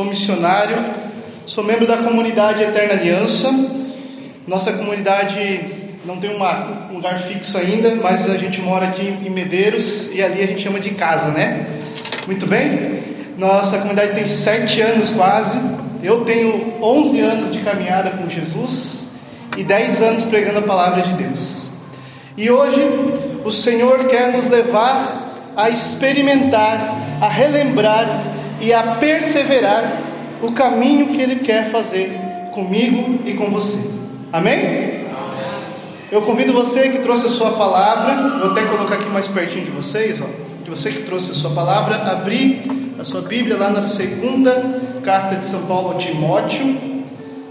Sou missionário, sou membro da comunidade Eterna Aliança. Nossa comunidade não tem uma, um lugar fixo ainda, mas a gente mora aqui em Medeiros e ali a gente chama de casa, né? Muito bem? Nossa comunidade tem sete anos quase. Eu tenho 11 anos de caminhada com Jesus e 10 anos pregando a palavra de Deus. E hoje o Senhor quer nos levar a experimentar, a relembrar e a perseverar o caminho que Ele quer fazer comigo e com você. Amém? Eu convido você que trouxe a sua palavra, vou até colocar aqui mais pertinho de vocês, ó, de você que trouxe a sua palavra, abrir a sua Bíblia lá na segunda carta de São Paulo a Timóteo,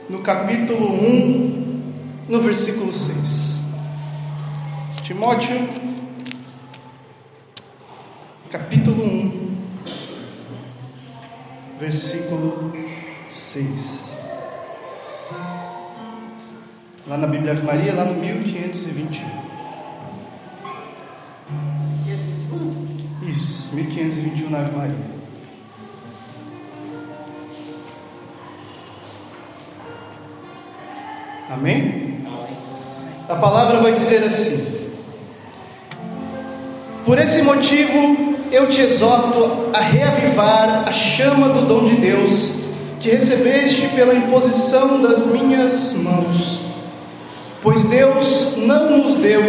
no capítulo 1, no versículo 6. Timóteo, capítulo 1, versículo 6. Lá na Bíblia Ave Maria, lá no 1521. Isso, 1521 na Ave Maria. Amém? A palavra vai dizer assim: Por esse motivo eu te exorto a reavivar a chama do dom de Deus que recebeste pela imposição das minhas mãos. Pois Deus não nos deu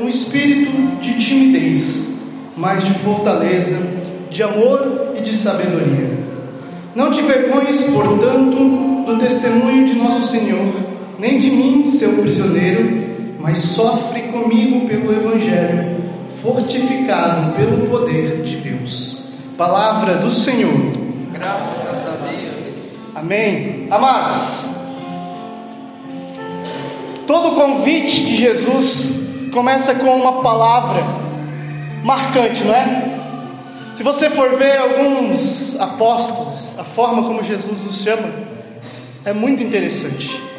um espírito de timidez, mas de fortaleza, de amor e de sabedoria. Não te vergonhes, portanto, do testemunho de nosso Senhor, nem de mim, seu prisioneiro, mas sofre comigo pelo Evangelho, fortificado pelo poder de Deus. Palavra do Senhor. Graças a Deus. Amém. Amados, todo convite de Jesus começa com uma palavra marcante, não é? Se você for ver alguns apóstolos, a forma como Jesus os chama, é muito interessante.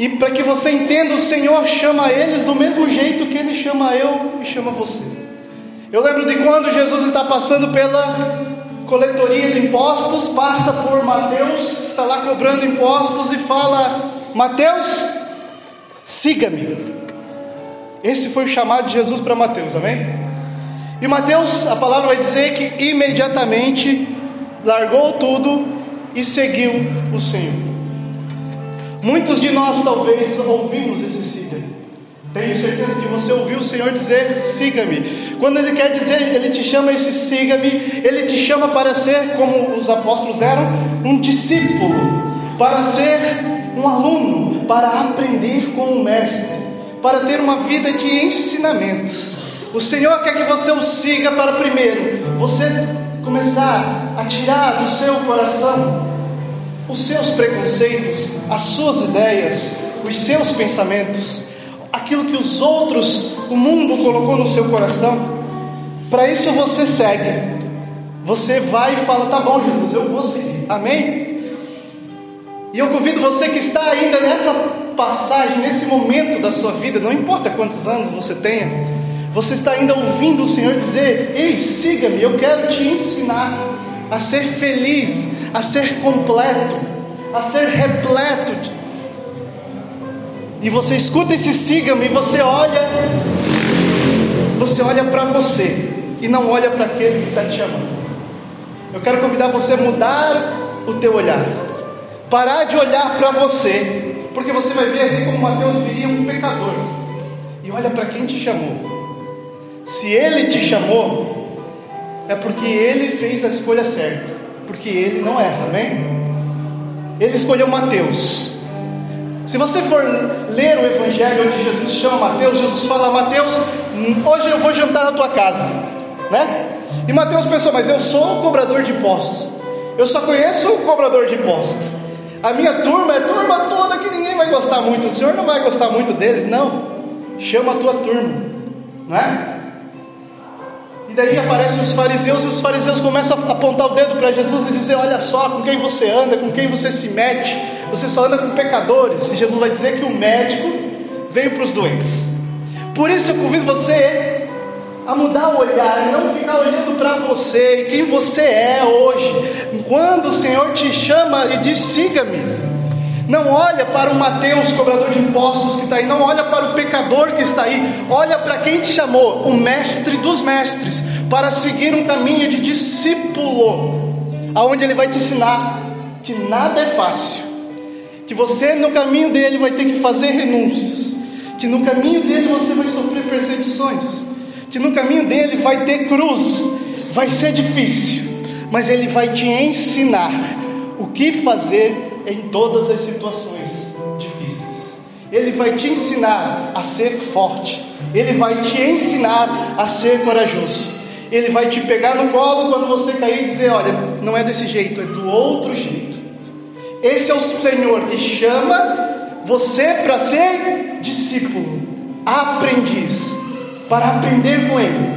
E para que você entenda, o Senhor chama eles do mesmo jeito que Ele chama eu e chama você. Eu lembro de quando Jesus está passando pela coletoria de impostos, passa por Mateus, está lá cobrando impostos e fala: Mateus, siga-me. Esse foi o chamado de Jesus para Mateus, amém? E Mateus, a palavra vai dizer que imediatamente largou tudo e seguiu o Senhor. Muitos de nós talvez ouvimos esse siga-me. Tenho certeza que você ouviu o Senhor dizer siga-me. Quando Ele quer dizer, Ele te chama esse siga-me, Ele te chama para ser, como os apóstolos eram, um discípulo, para ser um aluno, para aprender com o Mestre, para ter uma vida de ensinamentos. O Senhor quer que você o siga para primeiro, você começar a tirar do seu coração os seus preconceitos, as suas ideias, os seus pensamentos, aquilo que os outros, o mundo colocou no seu coração. Para isso você segue. Você vai e fala: "Tá bom, Jesus, eu vou seguir". Amém? E eu convido você que está ainda nessa passagem, nesse momento da sua vida, não importa quantos anos você tenha, você está ainda ouvindo o Senhor dizer: "Ei, siga-me, eu quero te ensinar a ser feliz, a ser completo, a ser repleto. E você escuta esse siga-me você olha, você olha para você e não olha para aquele que está te chamando. Eu quero convidar você a mudar o teu olhar, parar de olhar para você, porque você vai ver assim como Mateus viria um pecador e olha para quem te chamou. Se ele te chamou, é porque ele fez a escolha certa, porque ele não erra, amém? Ele escolheu Mateus. Se você for ler o Evangelho onde Jesus chama Mateus, Jesus fala: Mateus, hoje eu vou jantar na tua casa, né? E Mateus pensou: Mas eu sou o cobrador de impostos, eu só conheço o cobrador de impostos. A minha turma é turma toda que ninguém vai gostar muito, o senhor não vai gostar muito deles, não. Chama a tua turma, não é? Daí aparecem os fariseus, e os fariseus começam a apontar o dedo para Jesus e dizer: Olha só com quem você anda, com quem você se mete, você só anda com pecadores. E Jesus vai dizer que o médico veio para os doentes. Por isso eu convido você a mudar o olhar e não ficar olhando para você e quem você é hoje. Quando o Senhor te chama e diz: siga-me. Não olha para o Mateus, cobrador de impostos que está aí, não olha para o pecador que está aí, olha para quem te chamou, o mestre dos mestres, para seguir um caminho de discípulo, aonde ele vai te ensinar que nada é fácil, que você no caminho dele vai ter que fazer renúncias, que no caminho dele você vai sofrer perseguições, que no caminho dele vai ter cruz, vai ser difícil, mas ele vai te ensinar o que fazer em todas as situações difíceis. Ele vai te ensinar a ser forte, ele vai te ensinar a ser corajoso. Ele vai te pegar no colo quando você cair e dizer: Olha, não é desse jeito, é do outro jeito. Esse é o Senhor que chama você para ser discípulo, aprendiz, para aprender com Ele,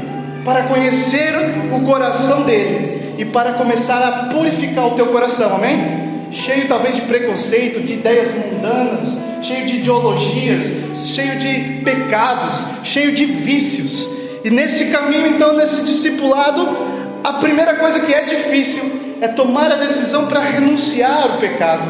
para conhecer o coração dele e para começar a purificar o teu coração, amém? Cheio talvez de preconceito, de ideias mundanas, cheio de ideologias, cheio de pecados, cheio de vícios. E nesse caminho, então, nesse discipulado, a primeira coisa que é difícil é tomar a decisão para renunciar o pecado.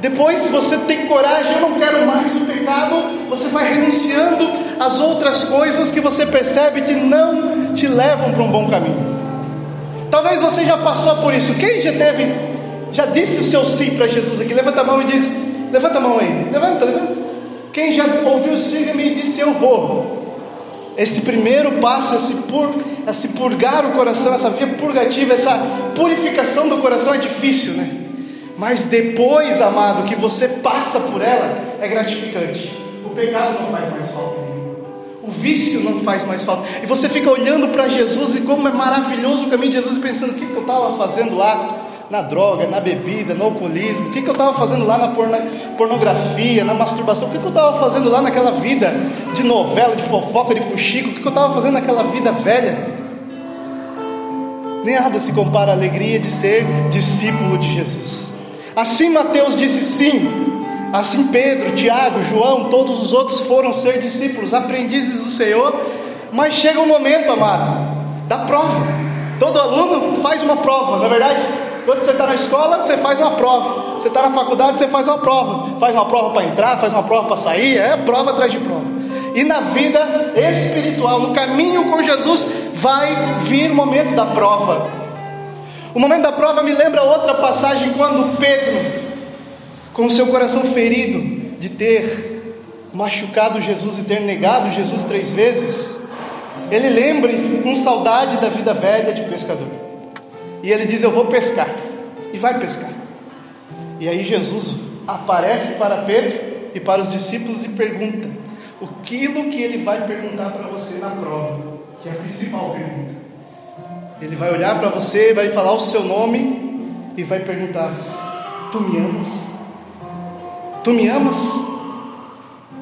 Depois, se você tem coragem, eu não quero mais o pecado, você vai renunciando às outras coisas que você percebe que não te levam para um bom caminho. Talvez você já passou por isso. Quem já teve, já disse o seu sim para Jesus aqui? Levanta a mão e diz: Levanta a mão aí, levanta, levanta. Quem já ouviu siga-me e disse: Eu vou. Esse primeiro passo, esse, pur, esse purgar o coração, essa via purgativa, essa purificação do coração é difícil, né? Mas depois, amado, que você passa por ela, é gratificante. O pecado não faz mais falta. O vício não faz mais falta. E você fica olhando para Jesus e como é maravilhoso o caminho de Jesus pensando: o que, que eu estava fazendo lá? Na droga, na bebida, no alcoolismo, o que, que eu estava fazendo lá na pornografia, na masturbação, o que, que eu estava fazendo lá naquela vida de novela, de fofoca, de fuxico, o que, que eu estava fazendo naquela vida velha? Nada se compara à alegria de ser discípulo de Jesus. Assim Mateus disse sim. Assim Pedro, Tiago, João, todos os outros foram ser discípulos, aprendizes do Senhor. Mas chega um momento, amado, da prova. Todo aluno faz uma prova, não é verdade? Quando você está na escola, você faz uma prova. Você está na faculdade, você faz uma prova. Faz uma prova para entrar, faz uma prova para sair, é prova atrás de prova. E na vida espiritual, no caminho com Jesus, vai vir o momento da prova. O momento da prova me lembra outra passagem quando Pedro, com seu coração ferido de ter machucado Jesus e ter negado Jesus três vezes, ele lembra com saudade da vida velha de pescador. E ele diz: Eu vou pescar. E vai pescar. E aí Jesus aparece para Pedro e para os discípulos e pergunta: aquilo que ele vai perguntar para você na prova, que é a principal pergunta. Ele vai olhar para você, vai falar o seu nome e vai perguntar: Tu me amas? Tu me amas?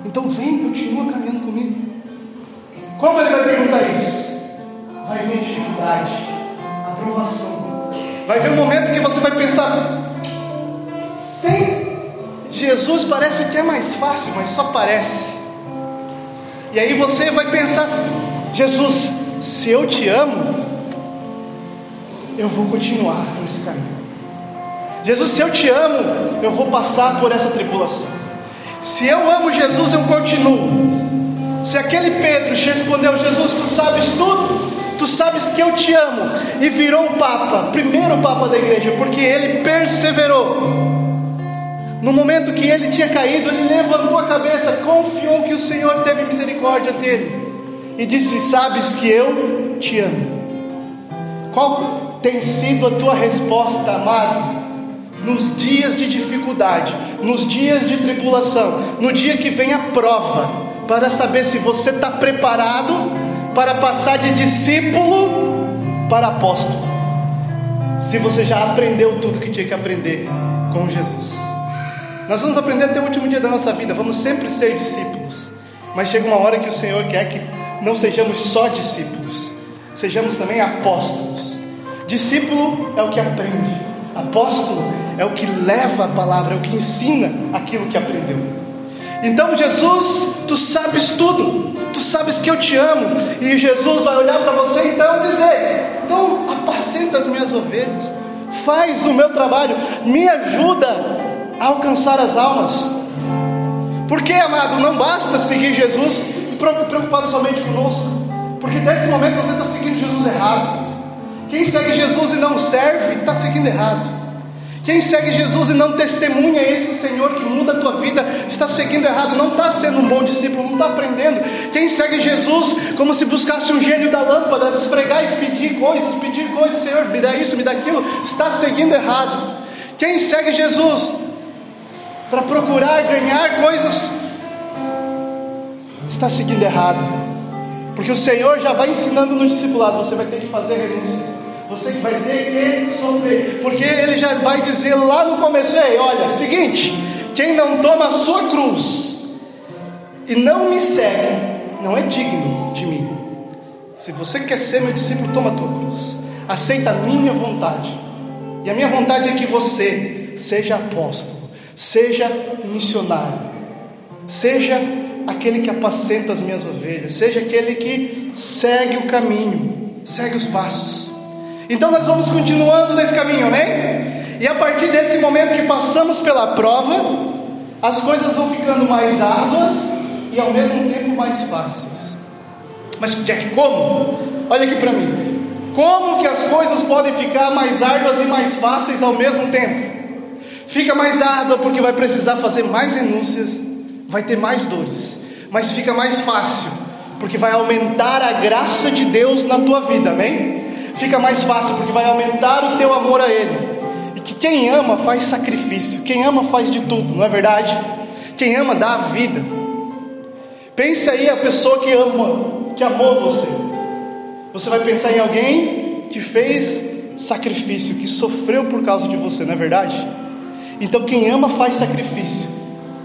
Então vem, continua caminhando comigo. Como ele vai perguntar isso? Vai vir dificuldade, aprovação. Vai ver um momento que você vai pensar: sem Jesus parece que é mais fácil, mas só parece. E aí você vai pensar: Jesus, se eu te amo, eu vou continuar nesse caminho. Jesus, se eu te amo, eu vou passar por essa tribulação. Se eu amo Jesus, eu continuo. Se aquele Pedro respondeu, Jesus, tu sabes tudo, tu sabes que eu te amo, e virou o Papa, primeiro Papa da igreja, porque ele perseverou. No momento que ele tinha caído, ele levantou a cabeça, confiou que o Senhor teve misericórdia dele, e disse: Sabes que eu te amo. Qual tem sido a tua resposta, amado? Nos dias de dificuldade, nos dias de tribulação, no dia que vem a prova, para saber se você está preparado para passar de discípulo para apóstolo, se você já aprendeu tudo que tinha que aprender com Jesus. Nós vamos aprender até o último dia da nossa vida, vamos sempre ser discípulos, mas chega uma hora que o Senhor quer que não sejamos só discípulos, sejamos também apóstolos. Discípulo é o que aprende, apóstolo é o que leva a palavra, é o que ensina aquilo que aprendeu. Então, Jesus, tu sabes tudo, tu sabes que eu te amo, e Jesus vai olhar para você então e dizer: Então, apacenta as minhas ovelhas, faz o meu trabalho, me ajuda a alcançar as almas. Porque, amado, não basta seguir Jesus preocupado somente conosco, porque nesse momento você está seguindo Jesus errado. Quem segue Jesus e não serve, está seguindo errado. Quem segue Jesus e não testemunha esse Senhor que muda a tua vida, está seguindo errado, não está sendo um bom discípulo, não está aprendendo. Quem segue Jesus como se buscasse um gênio da lâmpada, esfregar e pedir coisas, pedir coisas, Senhor, me dá isso, me dá aquilo, está seguindo errado. Quem segue Jesus para procurar ganhar coisas, está seguindo errado, porque o Senhor já vai ensinando no discipulado: você vai ter que fazer renúncias. Você vai ter que sofrer, porque ele já vai dizer lá no começo: Ei, olha, seguinte, quem não toma a sua cruz e não me segue, não é digno de mim. Se você quer ser meu discípulo, toma a tua cruz, aceita a minha vontade, e a minha vontade é que você seja apóstolo, seja missionário, seja aquele que apacenta as minhas ovelhas, seja aquele que segue o caminho, segue os passos. Então nós vamos continuando nesse caminho, amém? E a partir desse momento que passamos pela prova, as coisas vão ficando mais árduas e ao mesmo tempo mais fáceis. Mas Jack, como? Olha aqui para mim. Como que as coisas podem ficar mais árduas e mais fáceis ao mesmo tempo? Fica mais árdua porque vai precisar fazer mais renúncias, vai ter mais dores, mas fica mais fácil porque vai aumentar a graça de Deus na tua vida, amém? Fica mais fácil, porque vai aumentar o teu amor a Ele. E que quem ama faz sacrifício, quem ama faz de tudo, não é verdade? Quem ama dá a vida. Pense aí a pessoa que ama, que amou você. Você vai pensar em alguém que fez sacrifício, que sofreu por causa de você, não é verdade? Então quem ama faz sacrifício.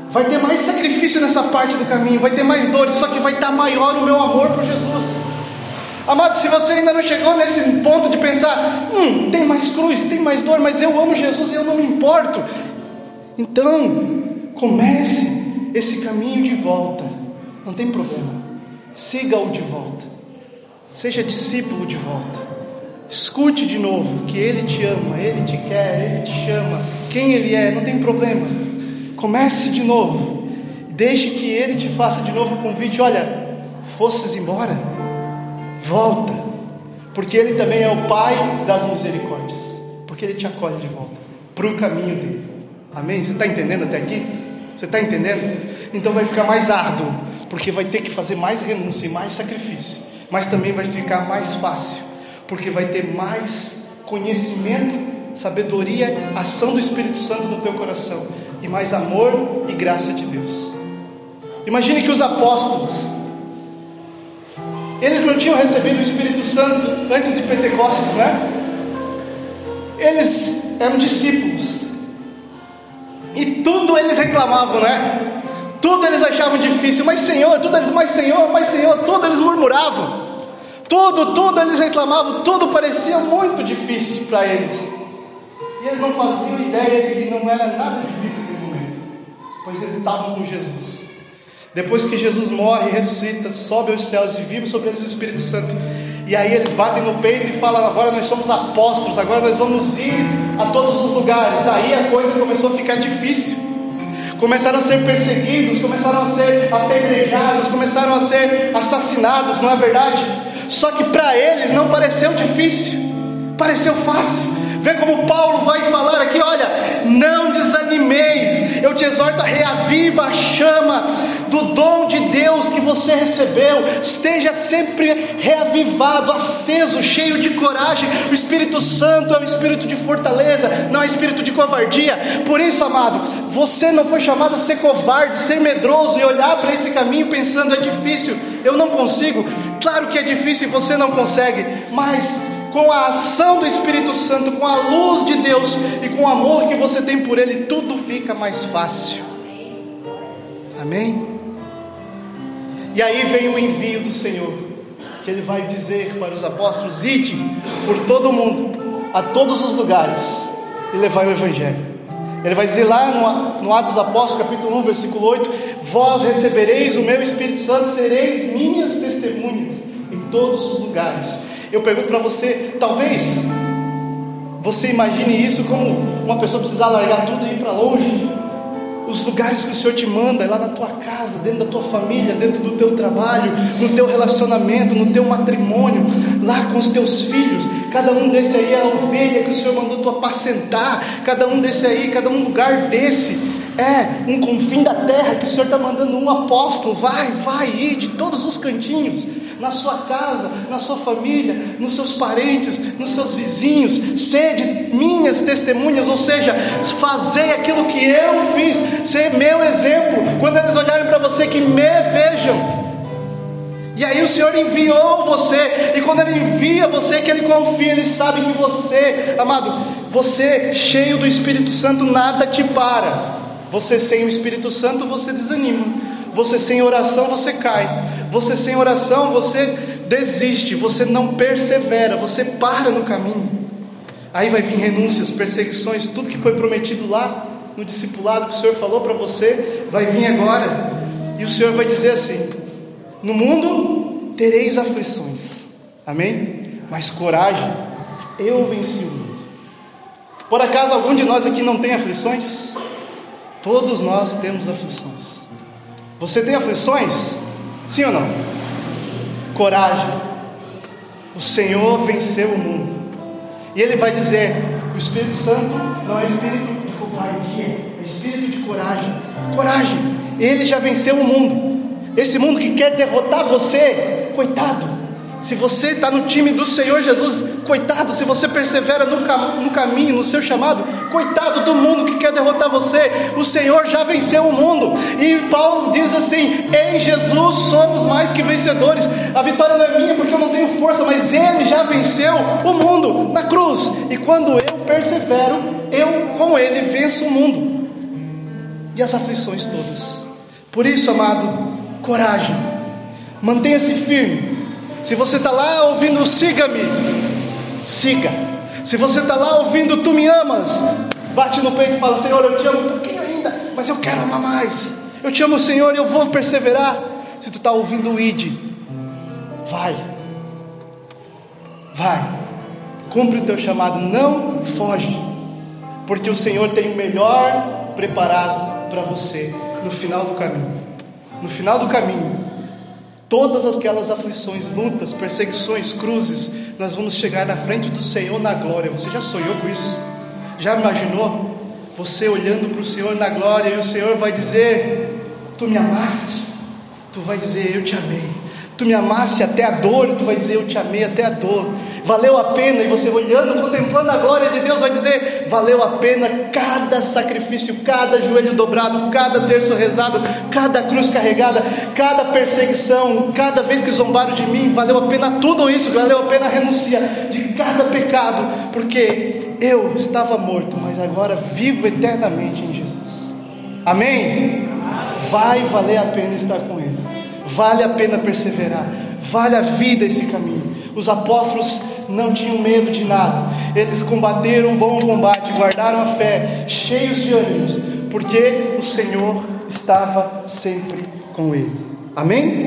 Vai ter mais sacrifício nessa parte do caminho, vai ter mais dores, só que vai estar maior o meu amor por Jesus. Amado, se você ainda não chegou nesse ponto de pensar, hum, tem mais cruz, tem mais dor, mas eu amo Jesus e eu não me importo. Então, comece esse caminho de volta. Não tem problema. Siga-o de volta. Seja discípulo de volta. Escute de novo que Ele te ama, Ele te quer, Ele te chama. Quem Ele é, não tem problema. Comece de novo. Deixe que Ele te faça de novo o convite. Olha, fosses embora volta, porque Ele também é o Pai das misericórdias, porque Ele te acolhe de volta para o caminho dele. Amém? Você está entendendo até aqui? Você está entendendo? Então vai ficar mais árduo, porque vai ter que fazer mais renúncia e mais sacrifício, mas também vai ficar mais fácil, porque vai ter mais conhecimento, sabedoria, ação do Espírito Santo no teu coração e mais amor e graça de Deus. Imagine que os apóstolos eles não tinham recebido o Espírito Santo antes de Pentecostes, né? Eles eram discípulos. E tudo eles reclamavam, né? Tudo eles achavam difícil, mas Senhor, tudo eles, mas Senhor, mas Senhor, tudo eles murmuravam. Tudo, tudo eles reclamavam, tudo parecia muito difícil para eles. E eles não faziam ideia de que não era nada difícil naquele momento, pois eles estavam com Jesus. Depois que Jesus morre, ressuscita, sobe aos céus e vive sobre eles o Espírito Santo. E aí eles batem no peito e falam: agora nós somos apóstolos, agora nós vamos ir a todos os lugares. Aí a coisa começou a ficar difícil. Começaram a ser perseguidos, começaram a ser apedrejados, começaram a ser assassinados, não é verdade? Só que para eles não pareceu difícil, pareceu fácil. Vê como Paulo vai falar aqui: olha, não desanimeis, eu te exorto a reaviva a chama do dom de Deus que você recebeu, esteja sempre reavivado, aceso, cheio de coragem. O Espírito Santo é o espírito de fortaleza, não é espírito de covardia. Por isso, amado, você não foi chamado a ser covarde, ser medroso e olhar para esse caminho pensando: é difícil, eu não consigo. Claro que é difícil e você não consegue, mas com a ação do Espírito Santo, com a luz de Deus e com o amor que você tem por Ele, tudo fica mais fácil. Amém? E aí vem o envio do Senhor, que Ele vai dizer para os apóstolos: ide por todo o mundo, a todos os lugares, e levai o Evangelho. Ele vai dizer lá no, no Atos Apóstolos, capítulo 1, versículo 8: Vós recebereis o meu Espírito Santo, sereis minhas testemunhas em todos os lugares. Eu pergunto para você, talvez você imagine isso como uma pessoa precisar largar tudo e ir para longe. Os lugares que o Senhor te manda é lá na tua casa, dentro da tua família, dentro do teu trabalho, no teu relacionamento, no teu matrimônio, lá com os teus filhos. Cada um desse aí é a ovelha que o Senhor mandou tu apacentar. Cada um desse aí, cada um lugar desse é um confim da terra que o Senhor está mandando um apóstolo. Vai, vai ir de todos os cantinhos na sua casa, na sua família, nos seus parentes, nos seus vizinhos, sede minhas testemunhas, ou seja, fazer aquilo que eu fiz, ser meu exemplo, quando eles olharem para você, que me vejam. E aí o Senhor enviou você, e quando Ele envia você, que Ele confia, Ele sabe que você, amado, você cheio do Espírito Santo, nada te para. Você sem o Espírito Santo, você desanima. Você sem oração, você cai. Você sem oração, você desiste. Você não persevera. Você para no caminho. Aí vai vir renúncias, perseguições, tudo que foi prometido lá no discipulado que o Senhor falou para você, vai vir agora. E o Senhor vai dizer assim: No mundo tereis aflições. Amém? Mas coragem, eu venci o mundo. Por acaso algum de nós aqui não tem aflições? Todos nós temos aflições. Você tem aflições? Sim ou não? Coragem. O Senhor venceu o mundo. E Ele vai dizer: o Espírito Santo não é espírito de covardia, é espírito de coragem. Coragem. Ele já venceu o mundo. Esse mundo que quer derrotar você, coitado. Se você está no time do Senhor Jesus, coitado, se você persevera no, cam no, caminho, no seu chamado, coitado do mundo que quer derrotar você, o Senhor já venceu o mundo, e Paulo diz assim: em Jesus somos mais que vencedores. A vitória não é minha porque eu não tenho força, mas Ele já venceu o mundo na cruz, e quando eu persevero, eu com Ele venço o mundo. E as aflições todas. Por isso, amado, coragem, mantenha-se firme se você está lá ouvindo siga-me, siga. Se você está lá ouvindo tu me amas, bate no peito e fala: Senhor, eu te amo um pouquinho ainda, mas eu quero amar mais. Eu te amo, Senhor, e eu vou perseverar. Se tu está ouvindo id, vai, vai, cumpre o teu chamado, não foge, porque o Senhor tem o melhor preparado para você no final do caminho. No final do caminho, todas aquelas aflições, lutas, perseguições, cruzes, nós vamos chegar na frente do Senhor na glória. Você já sonhou com isso? Já imaginou? Você olhando para o Senhor na glória e o Senhor vai dizer: Tu me amaste? Tu vai dizer: Eu te amei. Tu me amaste até a dor, tu vai dizer: Eu te amei até a dor. Valeu a pena, e você olhando, contemplando a glória de Deus, vai dizer: Valeu a pena cada sacrifício, cada joelho dobrado, cada terço rezado, cada cruz carregada, cada perseguição, cada vez que zombaram de mim. Valeu a pena tudo isso, valeu a pena renunciar de cada pecado, porque eu estava morto, mas agora vivo eternamente em Jesus. Amém? Vai valer a pena estar com Ele. Vale a pena perseverar, vale a vida esse caminho. Os apóstolos não tinham medo de nada, eles combateram um bom combate, guardaram a fé, cheios de ânimos, porque o Senhor estava sempre com ele. Amém?